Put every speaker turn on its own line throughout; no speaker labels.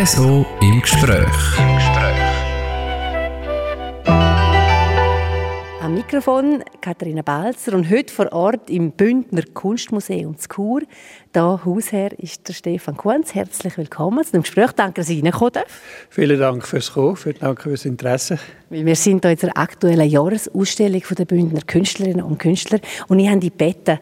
Reso im Gespräch. Im Gespräch.
Am Mikrofon Katharina Balzer und heute vor Ort im Bündner Kunstmuseum zu Chur. Da Hausherr ist der Stefan Kunz. Herzlich willkommen zu dem Gespräch. Danke, dass ich reingekommen darf.
Vielen Dank fürs Kommen, vielen Dank fürs Interesse.
Wir sind hier in der aktuellen Jahresausstellung der Bündner Künstlerinnen und Künstler und ich habe die Bette,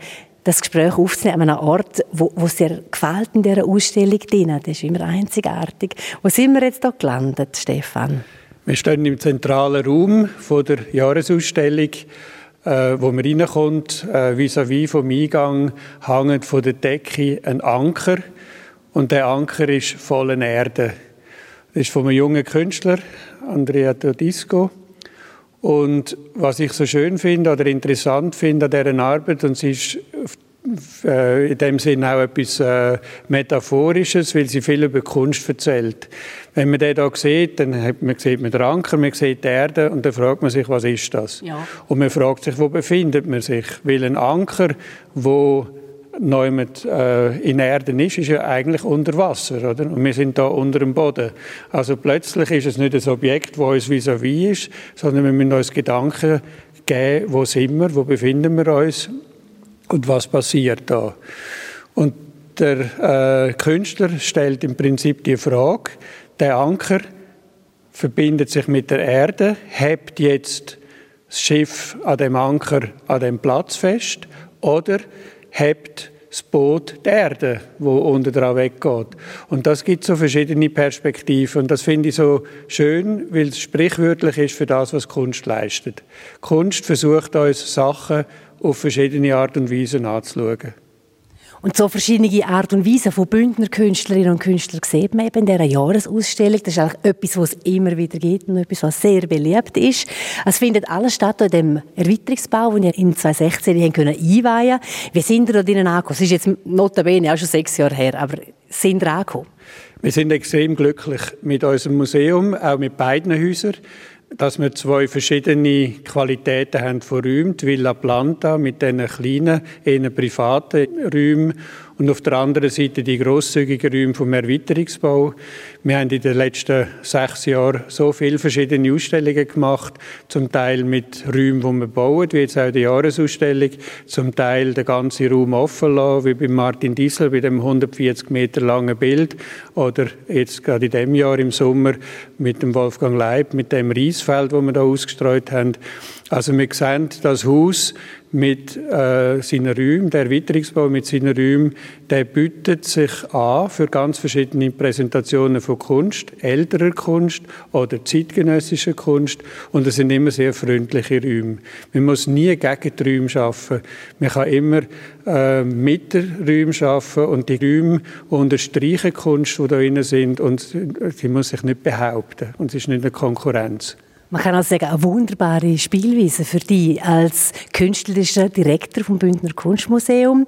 das Gespräch aufzunehmen an einem Ort, wo, wo sehr gefällt in dieser Ausstellung drin. Das ist immer einzigartig. Wo sind wir jetzt hier gelandet, Stefan?
Wir stehen im zentralen Raum von der Jahresausstellung, äh, wo man reinkommt. Äh, vis-à-vis -vis vom Eingang hängt von der Decke ein Anker und der Anker ist voller Erde. Das ist von einem jungen Künstler, Andrea Todisco. Und was ich so schön finde oder interessant finde an dieser Arbeit, und sie ist in dem Sinne auch etwas äh, Metaphorisches, weil sie viel über Kunst erzählt. Wenn man den hier sieht, dann hat man, sieht man den Anker, man sieht die Erde und dann fragt man sich, was ist das? Ja. Und man fragt sich, wo befindet man sich? Weil ein Anker, wo Neumet äh, in Erden ist, ist ja eigentlich unter Wasser, oder? Und wir sind da unter dem Boden. Also plötzlich ist es nicht ein Objekt, das uns vis-à-vis -vis ist, sondern wir müssen uns Gedanken geben, wo sind wir, wo befinden wir uns und was passiert da. Und der äh, Künstler stellt im Prinzip die Frage, der Anker verbindet sich mit der Erde, hebt jetzt das Schiff an dem Anker an dem Platz fest oder hebt das Boot der Erde, wo unten dran weggeht. Und das gibt so verschiedene Perspektiven. Und das finde ich so schön, weil es sprichwörtlich ist für das, was Kunst leistet. Kunst versucht uns Sachen auf verschiedene Art und Weise anzuschauen.
Und so verschiedene Art und Weisen von Bündner Künstlerinnen und Künstlern sieht man eben in dieser Jahresausstellung. Das ist eigentlich etwas, was es immer wieder gibt und etwas, was sehr beliebt ist. Es findet alles statt in dem Erweiterungsbau, den ihr in 2016 einweihen können Wie sind ihr da drinnen angekommen? Es ist jetzt notabene auch schon sechs Jahre her, aber sind ihr angekommen?
Wir sind extrem glücklich mit unserem Museum, auch mit beiden Häusern dass wir zwei verschiedene Qualitäten haben von Räumen. Die Villa Planta mit diesen kleinen, eher privaten Räumen und auf der anderen Seite die grosszügigen Räume vom Erweiterungsbau. Wir haben in den letzten sechs Jahren so viele verschiedene Ausstellungen gemacht, zum Teil mit Räumen, die wir bauen, wie jetzt auch die Jahresausstellung, zum Teil den ganzen Raum offen lassen, wie bei Martin Diesel, bei dem 140 Meter langen Bild, oder jetzt gerade in dem Jahr im Sommer mit dem Wolfgang Leib, mit dem Reisfeld, wo wir da ausgestreut haben. Also wir sehen das Haus mit äh, seinen Räumen, der Erweiterungsbau mit seinen Räumen, der bietet sich an für ganz verschiedene Präsentationen von Kunst, älterer Kunst oder zeitgenössischer Kunst und es sind immer sehr freundliche Räume. Man muss nie gegen die Räume arbeiten. Man kann immer äh, mit den Räumen arbeiten und die Räume unterstreichen Kunst, die da drin sind und sie muss sich nicht behaupten und es ist nicht eine Konkurrenz.
Man kann auch sagen, eine wunderbare Spielweise für dich als künstlerischer Direktor vom Bündner Kunstmuseum.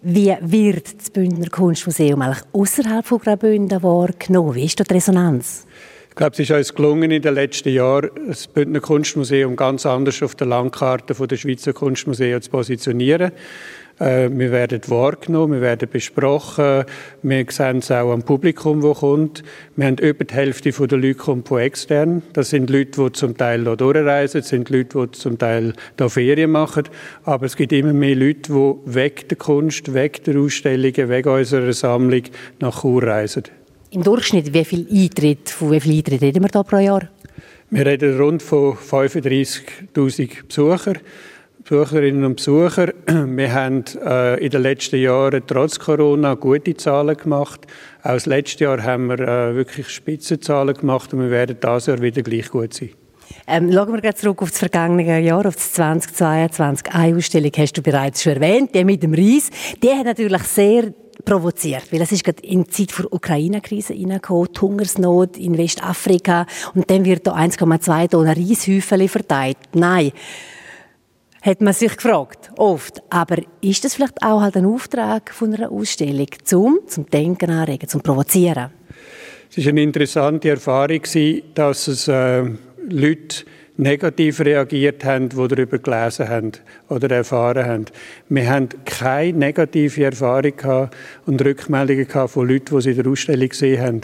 Wie wird das Bündner Kunstmuseum eigentlich außerhalb von Graubünden wahrgenommen? Wie ist da die Resonanz?
Ich glaube, es ist uns gelungen, in den letzten Jahren das Bündner Kunstmuseum ganz anders auf der Landkarte der Schweizer Kunstmuseen zu positionieren. Äh, wir werden wahrgenommen, wir werden besprochen, wir sehen es auch am Publikum, das kommt. Wir haben über die Hälfte der Leute kommt von extern. Das sind Leute, die zum Teil hier durchreisen, das sind Leute, die zum Teil hier Ferien machen. Aber es gibt immer mehr Leute, die weg der Kunst, weg der Ausstellungen, weg unserer Sammlung nach Chur reisen.
Im Durchschnitt, wie viel Eintritt, von wie viel Eintritt reden wir da pro Jahr?
Wir reden rund von 35'000 Besuchern. Besucherinnen und Besucher. Wir haben äh, in den letzten Jahren trotz Corona gute Zahlen gemacht. Auch das letzte Jahr haben wir äh, wirklich Spitzenzahlen gemacht und wir werden dieses Jahr wieder gleich gut sein.
Ähm, schauen wir zurück auf das vergangene Jahr, auf das 2022. Eine Ausstellung hast du bereits schon erwähnt, die mit dem Reis. Die hat natürlich sehr provoziert, weil es ist gerade in die Zeit der Ukraine-Krise hineingekommen, die Hungersnot in Westafrika und dann wird da 1,2 Tonnen Reishäufchen verteilt. Nein, hat man sich gefragt, oft. Aber ist das vielleicht auch halt ein Auftrag von einer Ausstellung, zum, zum Denken anregen, zum Provozieren?
Es war eine interessante Erfahrung, dass es äh, Leute negativ reagiert haben, die darüber gelesen haben oder erfahren haben. Wir haben keine negative Erfahrung und Rückmeldungen von Leuten, die sie in der Ausstellung gesehen haben,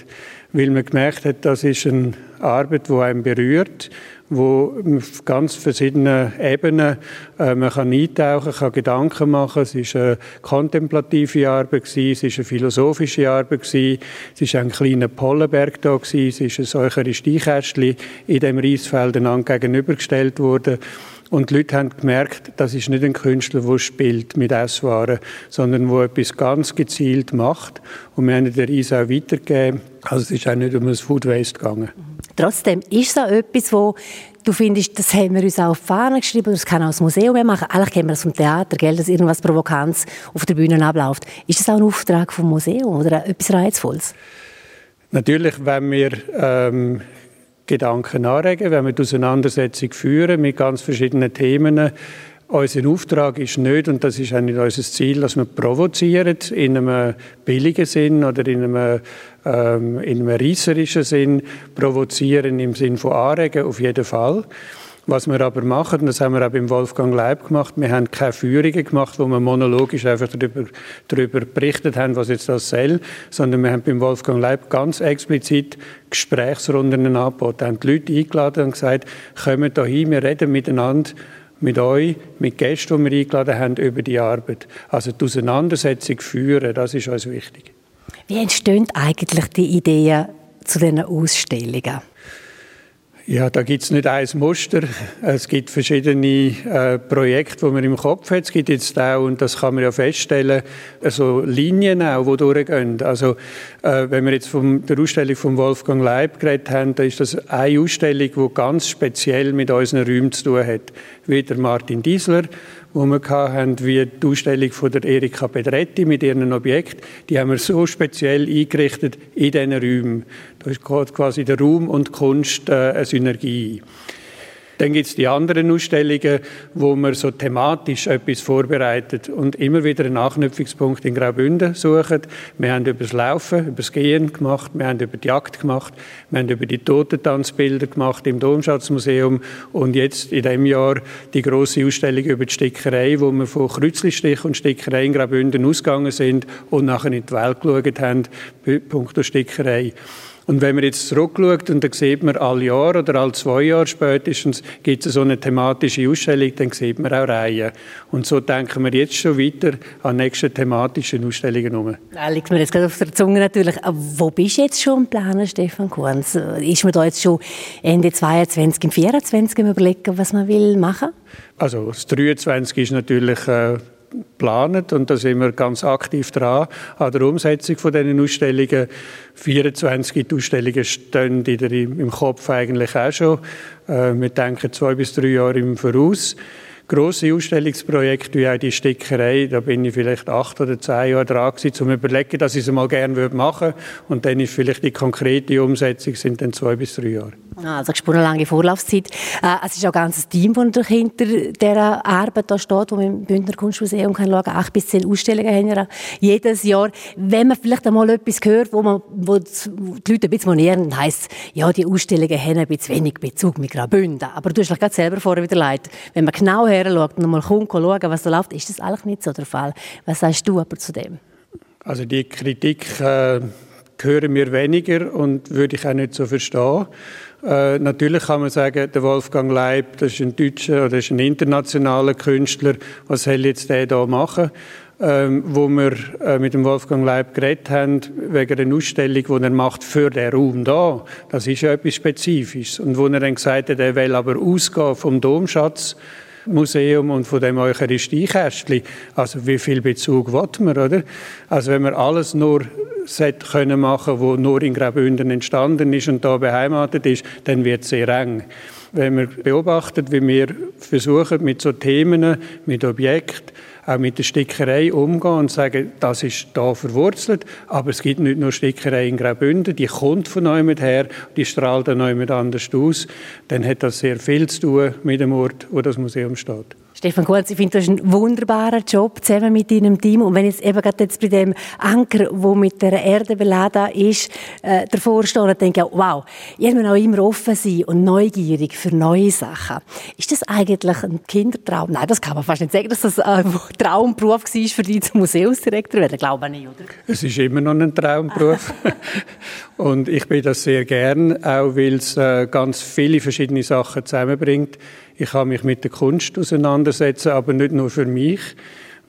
weil man gemerkt hat, das ist eine Arbeit, die einen berührt, wo auf ganz verschiedenen Ebenen äh, man kann eintauchen, kann Gedanken machen. Es ist eine kontemplative Arbeit gewesen, es ist eine philosophische Arbeit gewesen, es ist ein kleiner Pollenberg da gewesen, es ist ein solches Steinkästchen in dem Reisfeld gegenübergestellt worden. Und die Leute haben gemerkt, das ist nicht ein Künstler, der spielt mit Esswaren, sondern der etwas ganz gezielt macht. Und wir haben den Reis auch weitergegeben. Also es ist auch nicht um ein Food Waste gegangen.
Trotzdem ist es auch etwas, wo du findest, das haben wir uns auch auf die Fahne geschrieben, das kann auch das Museum machen. Eigentlich kennen wir das vom Theater, gell, dass irgendwas Provokanz auf der Bühne abläuft. Ist das auch ein Auftrag vom Museum oder etwas Reizvolles?
Natürlich, wenn wir ähm, Gedanken anregen, wenn wir die Auseinandersetzung führen mit ganz verschiedenen Themen, unser Auftrag ist nicht, und das ist auch nicht unser Ziel, dass wir provozieren in einem billigen Sinn oder in einem, ähm, in einem reisserischen Sinn. Provozieren im Sinn von anregen, auf jeden Fall. Was wir aber machen, das haben wir auch beim Wolfgang Leib gemacht, wir haben keine Führungen gemacht, wo wir monologisch einfach darüber, darüber berichtet haben, was jetzt das soll, sondern wir haben beim Wolfgang Leib ganz explizit Gesprächsrunden angeboten, haben die Leute eingeladen und gesagt, kommen da hin, wir reden miteinander mit euch, mit Gästen, die wir eingeladen haben, über die Arbeit. Also die Auseinandersetzung führen, das ist uns wichtig.
Wie entstehen eigentlich die Ideen zu diesen Ausstellungen?
Ja, da gibt es nicht ein Muster. Es gibt verschiedene äh, Projekte, die man im Kopf hat. Es gibt jetzt auch, und das kann man ja feststellen, also Linien auch, die durchgehen. Also, äh, wenn wir jetzt von der Ausstellung von Wolfgang Leib geredet haben, da ist das eine Ausstellung, die ganz speziell mit unseren Räumen zu tun hat. Wie der Martin Diesler, wo wir hatten, wie die Ausstellung von der Erika Pedretti mit ihren Objekten. Die haben wir so speziell eingerichtet in diesen Räumen. Da ist quasi der Raum und Kunst äh, eine Synergie. Dann gibt es die anderen Ausstellungen, wo man so thematisch etwas vorbereitet und immer wieder einen Anknüpfungspunkt in Graubünden suchen. Wir haben über das Laufen, über das Gehen gemacht, wir haben über die Jagd gemacht, wir haben über die Totentanzbilder gemacht im Domschatzmuseum und jetzt in diesem Jahr die große Ausstellung über die Stickerei, wo wir von Kreuzlistich und Stickerei in Graubünden ausgegangen sind und nachher in die Welt geschaut haben, punkto Stickerei. Und wenn man jetzt zurückschaut und dann sieht man alle Jahre oder alle zwei Jahre spätestens gibt es so eine thematische Ausstellung, dann sieht man auch Reihen. Und so denken wir jetzt schon weiter an nächste thematische Ausstellungen um.
Da liegt mir jetzt gerade auf der Zunge natürlich. Wo bist du jetzt schon im Planen, Stefan Kurz? Ist man da jetzt schon Ende 22, im 24 überlegen, was man will machen?
Also das 23 ist natürlich äh, geplant und da sind wir ganz aktiv dran an der Umsetzung von diesen Ausstellungen. 24 Ausstellungen stehen im Kopf eigentlich auch schon. Äh, wir denken zwei bis drei Jahre im Voraus grosse Ausstellungsprojekte wie auch die Stickerei, da bin ich vielleicht acht oder zehn Jahre dran gewesen, zu überlegen, dass ich es mal gerne machen würde. Und dann ist vielleicht die konkrete Umsetzung sind dann zwei bis drei Jahre.
Ah, also eine lange Vorlaufzeit. Äh, es ist auch ein ganzes Team, das hinter dieser Arbeit da steht, wo man im Bündner Kunstmuseum kann schauen kann. Acht bis zehn Ausstellungen haben wir jedes Jahr. Wenn man vielleicht einmal etwas hört, wo, man, wo die Leute ein bisschen monieren, heisst ja, die Ausstellungen haben ein bisschen wenig Bezug mit Graubünden. Aber du hast dich gerade selber vorher wieder leid. Wenn man genau her schaut und mal kommt, schauen, was da läuft, ist das eigentlich nicht so der Fall. Was sagst du aber zu dem?
Also die Kritik äh, hören mir weniger und würde ich auch nicht so verstehen. Äh, natürlich kann man sagen, der Wolfgang Leib, das ist ein deutscher oder ist ein internationaler Künstler. Was soll jetzt der da machen? Ähm, wo wir äh, mit dem Wolfgang Leib geredet haben, wegen einer Ausstellung, die er macht für den Raum da. Das ist ja etwas Spezifisches. Und wo er dann gesagt hat, er will aber ausgehen vom Domschatz, Museum und von dem Eucharistiekästchen. Also wie viel Bezug will man, oder? Also wenn man alles nur können machen, wo nur in Graubünden entstanden ist und da beheimatet ist, dann wird es sehr eng. Wenn man beobachtet, wie wir versuchen, mit so Themen, mit Objekten, auch mit der Stickerei umgehen und sagen, das ist da verwurzelt, aber es gibt nicht nur Stickerei in Graubünden, die kommt von jemand her, die strahlt dann jemand anders aus, dann hat das sehr viel zu tun mit dem Ort, wo das Museum steht.
Stefan Kurz, ich finde, du hast einen wunderbaren Job zusammen mit deinem Team. Und wenn jetzt eben gerade jetzt bei dem Anker, wo mit der Erde beladen ist, äh, davor stehe und denke, wow, ihr müsst auch immer offen sein und neugierig für neue Sachen. Ist das eigentlich ein Kindertraum? Nein, das kann man fast nicht sagen, dass das ein Traumberuf war für dich zum Museumsdirektor werden. Glaube ich nicht, oder?
Es ist immer noch ein Traumberuf. und ich bin das sehr gern, auch weil es äh, ganz viele verschiedene Sachen zusammenbringt. Ich kann mich mit der Kunst auseinandersetzen, aber nicht nur für mich.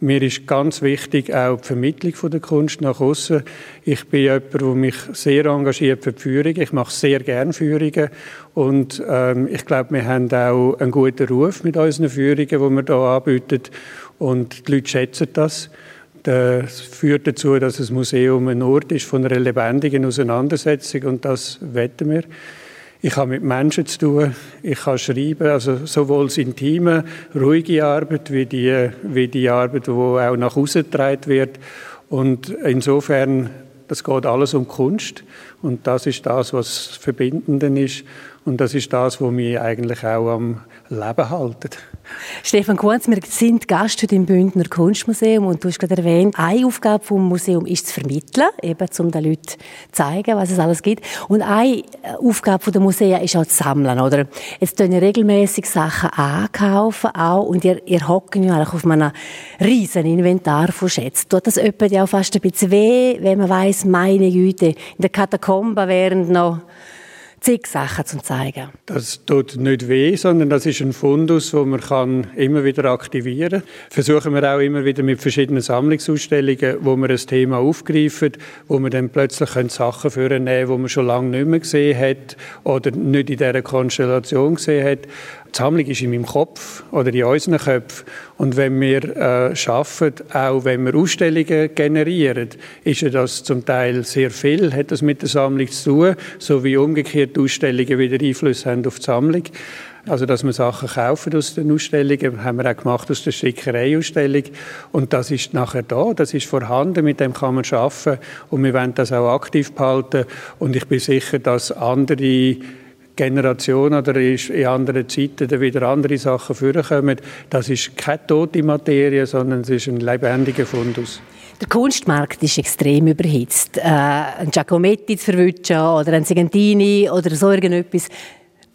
Mir ist ganz wichtig auch die Vermittlung der Kunst nach außen. Ich bin jemand, der mich sehr engagiert für die Führung. Ich mache sehr gerne Führungen und ähm, ich glaube, wir haben auch einen guten Ruf mit unseren Führungen, die wir hier anbieten und die Leute schätzen das. Das führt dazu, dass das Museum ein Ort ist von einer lebendigen Auseinandersetzung und das wetten wir. Ich habe mit Menschen zu tun, ich kann schreiben, also sowohl das intime, ruhige Arbeit, wie die, wie die Arbeit, die auch nach außen getragen wird. Und insofern, das geht alles um Kunst. Und das ist das, was Verbindenden ist. Und das ist das, was mich eigentlich auch am Leben hält.
Stefan Kunz, wir sind Gast heute im Bündner Kunstmuseum und du hast gerade erwähnt, eine Aufgabe des Museums ist zu vermitteln, eben um den Leuten zu zeigen, was es alles gibt. Und eine Aufgabe der Museen ist auch zu sammeln, oder? Jetzt tun ihr regelmäßig Sachen ankaufen auch und ihr, ihr hockt ja eigentlich auf einem riesen Inventar von Schätzen. Tut das jemand ja auch fast ein bisschen weh, wenn man weiss, meine Güte, in der Katakombe wären noch zig Sachen zu zeigen.
Das tut nicht weh, sondern das ist ein Fundus, wo man kann immer wieder aktivieren kann. Versuchen wir auch immer wieder mit verschiedenen Sammlungsausstellungen, wo wir ein Thema aufgreifen, wo man dann plötzlich Sachen führen können, die man schon lange nicht mehr gesehen hat oder nicht in dieser Konstellation gesehen hat. Die Sammlung ist in meinem Kopf oder in unseren Köpfen. Und wenn wir äh, schaffen, auch wenn wir Ausstellungen generieren, ist ja das zum Teil sehr viel, hat das mit der Sammlung zu tun, so wie umgekehrt Ausstellungen wieder Einfluss haben auf die Sammlung. Also, dass wir Sachen kaufen aus den Ausstellungen, haben wir auch gemacht aus der Stickerei-Ausstellung. Und das ist nachher da, das ist vorhanden, mit dem kann man arbeiten. Und wir wollen das auch aktiv behalten. Und ich bin sicher, dass andere Generation oder in anderen Zeiten dann wieder andere Sachen vorkommen. Das ist keine tote Materie, sondern es ist ein lebendiger Fundus.
Der Kunstmarkt ist extrem überhitzt. Äh, ein Giacometti zu verwischen oder ein Sigantini oder so irgendetwas,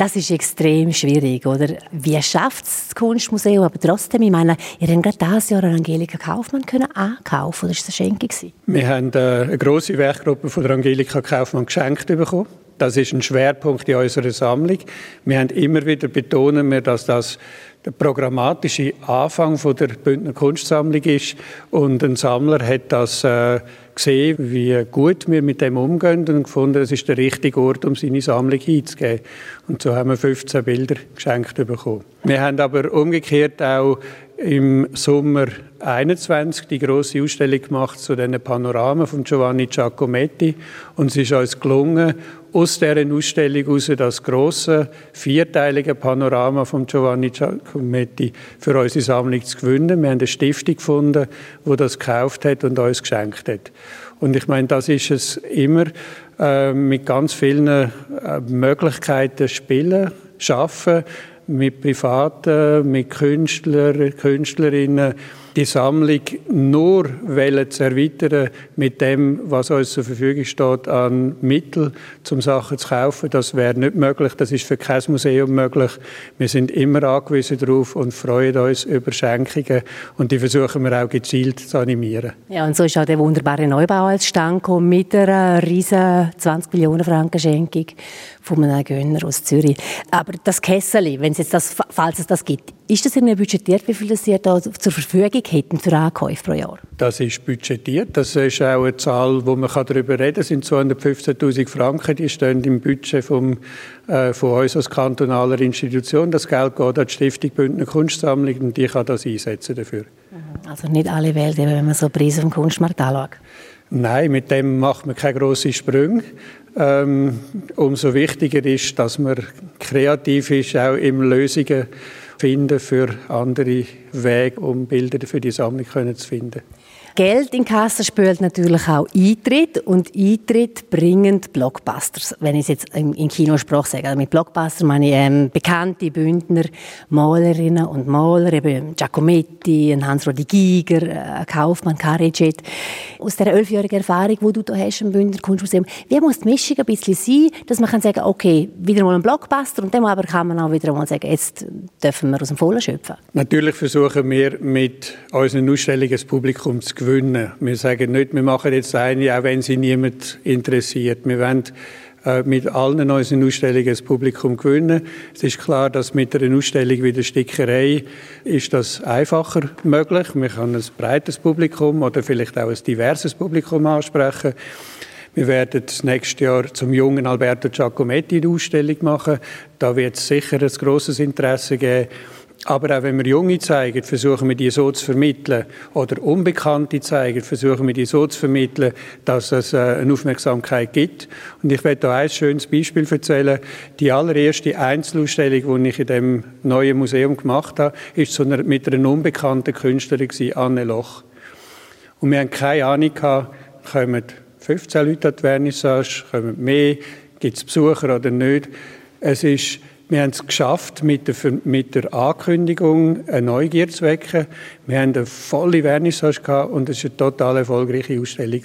das ist extrem schwierig, oder? Wie schafft es das Kunstmuseum? Aber trotzdem, ich meine, ihr habt gerade dieses Jahr Angelika Kaufmann können ankaufen, oder war das eine Schenkung?
Wir haben äh, eine grosse Werkgruppe von der Angelika Kaufmann geschenkt bekommen. Das ist ein Schwerpunkt in unserer Sammlung. Wir haben immer wieder betonen wir, dass das der programmatische Anfang von der Bündner Kunstsammlung ist und ein Sammler hat das äh, gesehen, wie gut wir mit dem umgehen und gefunden, es ist der richtige Ort, um seine Sammlung hinzugeben. Und so haben wir 15 Bilder geschenkt bekommen. Wir haben aber umgekehrt auch im Sommer 21 die große Ausstellung gemacht zu den Panoramen von Giovanni Giacometti und es ist uns gelungen, aus dieser Ausstellung heraus das große vierteilige Panorama von Giovanni Giacometti für unsere Sammlung zu gewinnen. Wir haben eine Stiftung gefunden, die das gekauft hat und uns geschenkt hat. Und ich meine, das ist es immer äh, mit ganz vielen äh, Möglichkeiten spielen, schaffen, mit Privaten, mit Künstlern, Künstlerinnen, die Sammlung nur zu erweitern mit dem, was uns zur Verfügung steht an Mitteln, um Sachen zu kaufen. Das wäre nicht möglich. Das ist für kein Museum möglich. Wir sind immer angewiesen darauf und freuen uns über Schenkungen und die versuchen wir auch gezielt zu animieren.
Ja, und so ist auch der wunderbare Neubau als Stand mit einer riesen 20 Millionen Franken Schenkung von einem Gönner aus Zürich. Aber das Kessel, wenn es jetzt das, falls es das gibt, ist das irgendwie budgetiert, wie viel das Sie da zur Verfügung hätten für Ankäufe pro Jahr?
Das ist budgetiert. Das ist auch eine Zahl, wo man darüber reden kann. Das sind 215'000 Franken, die stehen im Budget vom, äh, von uns als kantonaler Institution. Das Geld geht an die Stiftung Bündner Kunstsammlung und die kann das einsetzen dafür.
Mhm. Also nicht alle Welt, wenn man so Preise vom Kunstmarkt anschaut.
Nein, mit dem macht man keine grossen Sprünge. Ähm, umso wichtiger ist, dass man kreativ ist, auch im Lösungen finden für andere Weg, um Bilder für die Sammlung zu finden.
Geld in Kasse spült natürlich auch Eintritt und Eintritt bringen Blockbusters. Wenn ich es jetzt in Kinosprache sage, also mit Blockbuster meine ich ähm, bekannte Bündner Malerinnen und Maler, eben Giacometti, Hans-Rudi Giger, äh, Kaufmann, Karijet. Aus dieser elfjährigen Erfahrung, die du da hast im Bündner Kunstmuseum, wie muss die Mischung ein bisschen sein, dass man kann sagen, okay, wieder mal ein Blockbuster und dann aber kann man auch wieder mal sagen, jetzt dürfen wir aus dem Vollen schöpfen.
Natürlich versuchen wir mit unseren Ausstellungen das Publikum zu gewinnen. Wir sagen nicht, wir machen jetzt eine, auch wenn sie niemand interessiert. Wir wollen äh, mit allen unseren Ausstellungen das Publikum gewinnen. Es ist klar, dass mit einer Ausstellung wie der Stickerei ist das einfacher möglich. Man kann ein breites Publikum oder vielleicht auch ein diverses Publikum ansprechen. Wir werden das nächste Jahr zum jungen Alberto Giacometti eine Ausstellung machen. Da wird es sicher ein grosses Interesse geben. Aber auch wenn wir Junge zeigen, versuchen wir die so zu vermitteln. Oder Unbekannte zeigen, versuchen wir die so zu vermitteln, dass es äh, eine Aufmerksamkeit gibt. Und ich werde da ein schönes Beispiel erzählen. Die allererste Einzelausstellung, die ich in dem neuen Museum gemacht habe, ist mit einer unbekannten Künstlerin, Anne Loch. Und wir haben keine Ahnung gehabt, kommen 15 Leute an die Vernissage, kommen mehr, gibt es Besucher oder nicht. Es ist wir haben es geschafft, mit der, mit der Ankündigung eine Neugier zu wecken. Wir haben eine volle Vernissage gehabt und es war eine total erfolgreiche Ausstellung.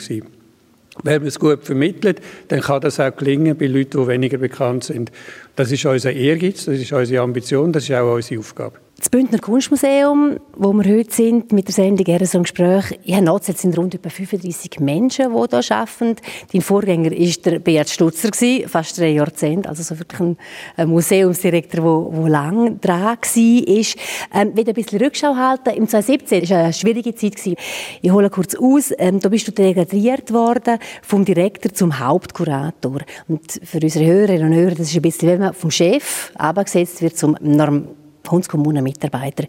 Wenn man es gut vermittelt, dann kann das auch gelingen bei Leuten, die weniger bekannt sind. Das ist unser Ehrgeiz, das ist unsere Ambition, das ist auch unsere Aufgabe.
Das Bündner Kunstmuseum, wo wir heute sind, mit der Sendung «Eher so ein Gespräch», ich habe jetzt sind rund etwa 35 Menschen, die hier arbeiten. Dein Vorgänger war der Beat Stutzer, fast drei Jahrzehnte, also so wirklich ein Museumsdirektor, der, der lang dran war. Ich will ein bisschen Rückschau halten. Im 2017 war eine schwierige Zeit. Ich hole kurz aus. Ähm, da bist du degradiert worden vom Direktor zum Hauptkurator. Und für unsere Hörerinnen und Hörer, das ist ein bisschen, wenn man vom Chef abgesetzt wird zum Norm Kunstkommunen Mitarbeiter.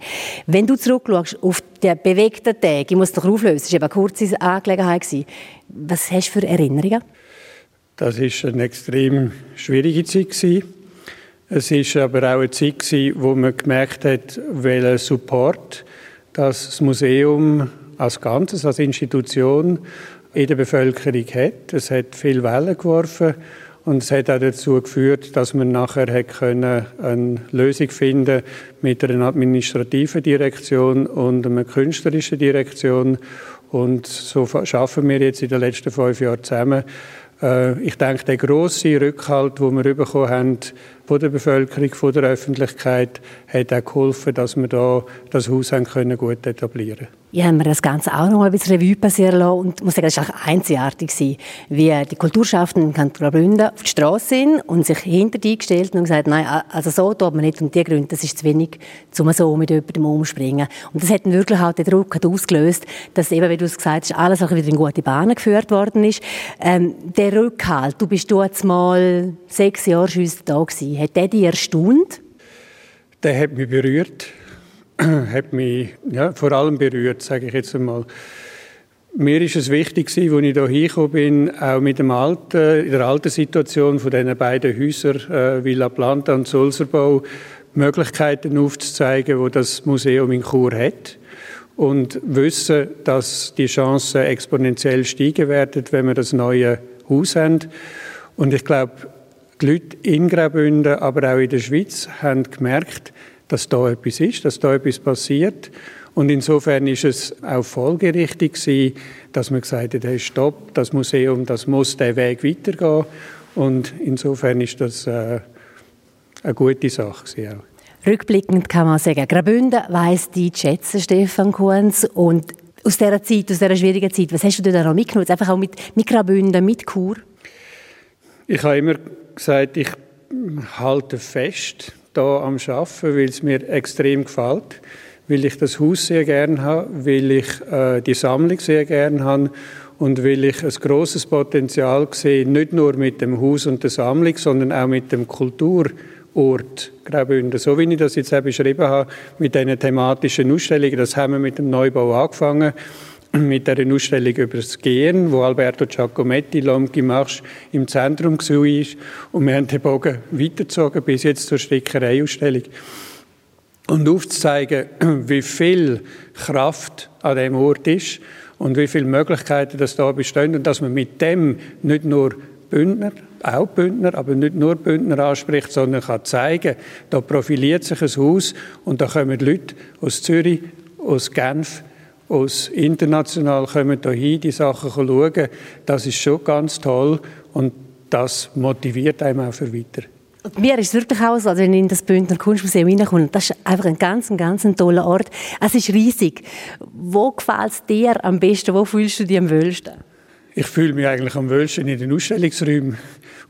Wenn du zurückschaust auf die bewegten Tage, ich muss doch auflösen, es war eine kurze Angelegenheit. Was hast du für Erinnerungen?
Das war eine extrem schwierige Zeit. Es war aber auch eine Zeit, wo man gemerkt hat, welchen Support das Museum als Ganzes, als Institution in der Bevölkerung hat. Es hat viel Wellen geworfen und es hat auch dazu geführt, dass man nachher können eine Lösung finden mit einer administrativen Direktion und einer künstlerischen Direktion. Und so schaffen wir jetzt in den letzten fünf Jahren zusammen. Äh, ich denke, der grosse Rückhalt, den wir bekommen haben von der Bevölkerung, von der Öffentlichkeit, hat auch geholfen, dass wir da das Haus haben können gut etablieren können.
Ich habe mir das Ganze auch noch ein bisschen Revue passieren lassen und muss sagen, es war einzigartig, wie die Kulturschaften in Kanton Graubünden auf die Straße sind und sich hinter die gestellt und gesagt, nein, also so tut man nicht und die Gründe, das ist zu wenig, um so mit jemandem umspringen. Und das hat wirklich auch den Druck ausgelöst, dass eben, wie du es gesagt hast, alles auch wieder in gute Bahnen geführt worden ist. Ähm, der Rückhalt, du bist jetzt mal sechs Jahre schon da gewesen, hat der dich erstaunt?
Der hat mich berührt hat mich ja, vor allem berührt, sage ich jetzt einmal. Mir ist es wichtig, als ich hier hingekommen bin, auch mit dem alten, in der alten Situation von diesen beiden Häusern, äh, Villa Planta und Sulzerbau, Möglichkeiten aufzuzeigen, wo das Museum in Chur hat. Und wissen, dass die Chancen exponentiell steigen werden, wenn wir das neue Haus haben. Und ich glaube, die Leute in Graubünden, aber auch in der Schweiz, haben gemerkt, dass da etwas ist, dass da etwas passiert. Und insofern ist es auch folgerichtig gewesen, dass man gesagt hat, hey, stopp, das Museum, das muss der Weg weitergehen. Und insofern ist das äh, eine gute Sache gewesen auch.
Rückblickend kann man sagen, Graubünden weiss die schätzen, Stefan Kunz. Und aus dieser Zeit, aus dieser schwierigen Zeit, was hast du da noch mitgenommen? Einfach auch mit, mit Graubünden, mit Chur?
Ich habe immer gesagt, ich halte fest da am Arbeiten, weil es mir extrem gefällt, weil ich das Haus sehr gern habe, weil ich äh, die Sammlung sehr gern habe und weil ich ein großes Potenzial sehe, nicht nur mit dem Haus und der Sammlung, sondern auch mit dem Kulturort Graubünden. So wie ich das jetzt auch beschrieben habe, mit diesen thematischen Ausstellungen, das haben wir mit dem Neubau angefangen mit der Ausstellung über das Gehen, wo Alberto Giacometti, Lomki Marsch im Zentrum war. Und wir haben den Bogen weitergezogen bis jetzt zur Stickerei-Ausstellung. und aufzuzeigen, wie viel Kraft an dem Ort ist und wie viele Möglichkeiten das da bestehen und dass man mit dem nicht nur Bündner, auch Bündner, aber nicht nur Bündner anspricht, sondern kann zeigen, da profiliert sich ein Haus und da kommen Leute aus Zürich, aus Genf, aus international kommen hin, die Sachen schauen. Das ist schon ganz toll und das motiviert einem auch für weiter.
Und mir ist es wirklich auch so, also wenn ich in das Bündner Kunstmuseum reinkomme, das ist einfach ein ganz, ganz toller Ort. Es ist riesig. Wo gefällt es dir am besten? Wo fühlst du dich am wohlsten?
Ich fühle mich eigentlich am wohlsten in den Ausstellungsräumen.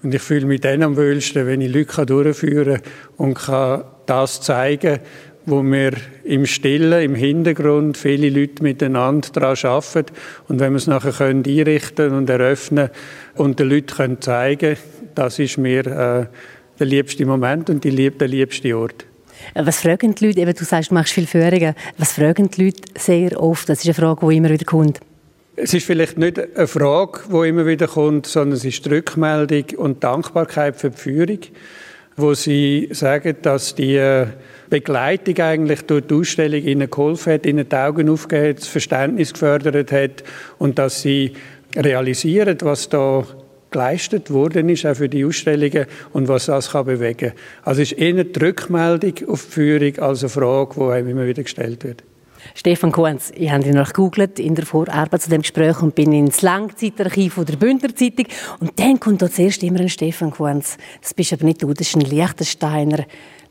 Und ich fühle mich dann am wohlsten, wenn ich Leute durchführen kann und kann das zeigen wo wir im Stillen, im Hintergrund viele Leute miteinander daran arbeiten. Und wenn wir es nachher können einrichten und eröffnen und den Leuten können zeigen das ist mir äh, der liebste Moment und die lieb, der liebste Ort.
Was fragen die Leute? Eben, du sagst, du machst viele Führungen. Was fragen die Leute sehr oft? Das ist eine Frage, die immer wieder kommt.
Es ist vielleicht nicht eine Frage, die immer wieder kommt, sondern es ist die Rückmeldung und Dankbarkeit für die Führung, wo sie sagen, dass die äh, Begleitung eigentlich durch die Ausstellung ihnen geholfen hat, ihnen die Augen aufgegeben das Verständnis gefördert hat und dass sie realisieren, was da geleistet worden ist, auch für die Ausstellungen und was das kann bewegen kann. Also ist eher die Rückmeldung auf die Führung als eine Frage, die einem immer wieder gestellt wird.
Stefan Kuhns, ich habe ihn gegoogelt in der Vorarbeit zu dem Gespräch und bin ins Langzeitarchiv der Bündner Zeitung und dann kommt da zuerst immer ein Stefan Kuhns. Das bist aber nicht du, das ist ein Liechtensteiner.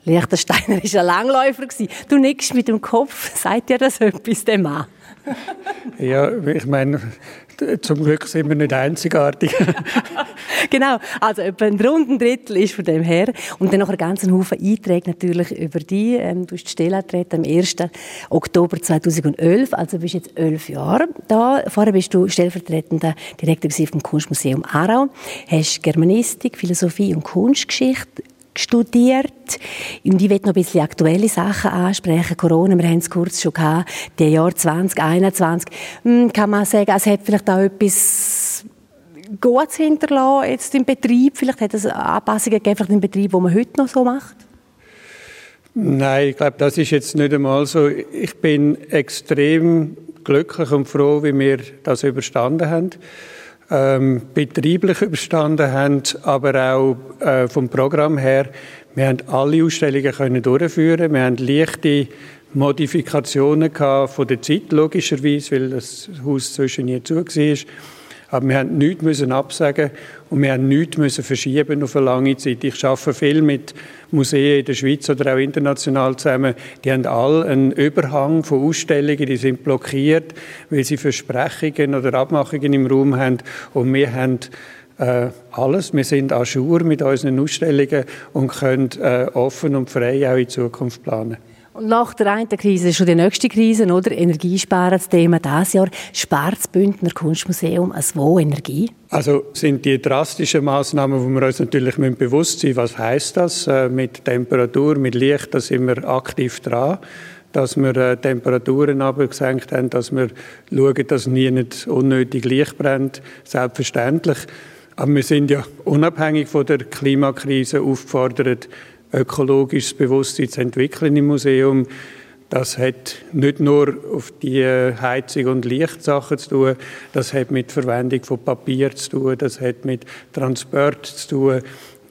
Liechtensteiner war ein Langläufer. Du nickst mit dem Kopf. Sagt dir das etwas, dem Mann?
ja, ich meine, zum Glück sind wir nicht einzigartig.
genau, also etwa ein runden Drittel ist von dem her. Und dann noch ein ganzen Haufen Einträge natürlich über die. Ähm, du hast die Stelle am 1. Oktober 2011, also bist jetzt elf Jahre da. Vorher bist du stellvertretender Direktor vom Kunstmuseum Aarau, hast Germanistik, Philosophie und Kunstgeschichte studiert. Und ich will noch ein bisschen aktuelle Sachen ansprechen. Corona, wir haben es kurz schon gehabt, der Jahr 2021. Hm, kann man sagen, es hat vielleicht auch etwas Gutes hinterlassen jetzt im Betrieb? Vielleicht hat es Anpassungen gegeben im Betrieb, die man heute noch so macht?
Nein, ich glaube, das ist jetzt nicht einmal so. Ich bin extrem glücklich und froh, wie wir das überstanden haben ähm, betrieblich überstanden haben, aber auch äh, vom Programm her. Wir haben alle Ausstellungen können durchführen. Wir haben leichte Modifikationen gehabt von der Zeit logischerweise, weil das Haus zwischen nie zu war. Aber wir haben nichts müssen absagen und wir haben nichts müssen verschieben auf eine lange Zeit. Ich arbeite viel mit Museen in der Schweiz oder auch international zusammen. Die haben alle einen Überhang von Ausstellungen, die sind blockiert, weil sie Versprechungen oder Abmachungen im Raum haben. Und wir haben äh, alles. Wir sind à jour mit unseren Ausstellungen und können äh, offen und frei auch in Zukunft planen.
Und nach der einen Krise ist schon die nächste Krise, oder? Energiesparen, das Thema dieses Jahr. Spart das Bündner Kunstmuseum als wo Energie?
Also sind die drastischen Maßnahmen, wo wir uns natürlich bewusst sind, was heißt das äh, mit Temperatur, mit Licht, da sind wir aktiv dran dass wir äh, Temperaturen abgesenkt haben, dass wir schauen, dass nie nicht unnötig Licht brennt, selbstverständlich. Aber wir sind ja unabhängig von der Klimakrise aufgefordert, ökologisches Bewusstsein zu entwickeln im Museum. Das hat nicht nur auf die Heizung und Lichtsachen zu tun, das hat mit Verwendung von Papier zu tun, das hat mit Transport zu tun.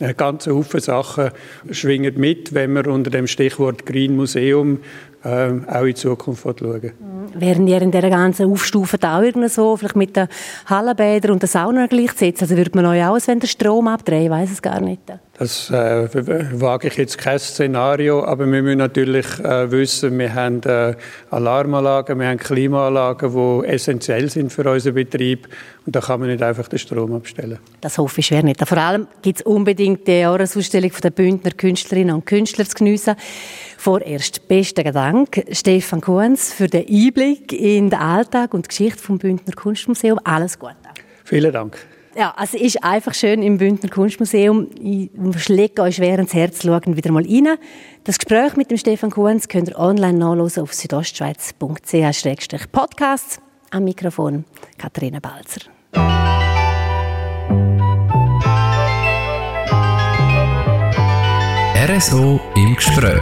Ein ganzer Haufen Sachen schwingen mit, wenn wir unter dem Stichwort Green Museum äh, auch in Zukunft schauen.
Mhm. Wären ihr in dieser ganzen Aufstufe da irgendwie so, vielleicht mit den Hallenbädern und der Sauna gleichsetzen? Also würde man euch auch, wenn der Strom abdrehen, ich weiß es gar nicht.
Das äh, wage ich jetzt kein Szenario, aber wir müssen natürlich äh, wissen, wir haben äh, Alarmanlagen, wir haben Klimaanlagen, die essentiell sind für unseren Betrieb und da kann man nicht einfach den Strom abstellen.
Das hoffe ich schwer nicht. Vor allem gibt es unbedingt die Jahresausstellung der Bündner Künstlerinnen und Künstler zu geniessen. Vorerst besten Dank, Stefan Kuhns, für den Einblick in den Alltag und die Geschichte vom Bündner Kunstmuseum. Alles Gute.
Vielen Dank.
Ja, also ist einfach schön im Bündner Kunstmuseum. Ich schläge euch schwer ins Herz, schauen wieder mal rein. Das Gespräch mit dem Stefan Kuhns könnt ihr online nachlesen auf südostschweiz.ch-podcasts. Am Mikrofon Katharina Balzer.
RSO im Gespräch.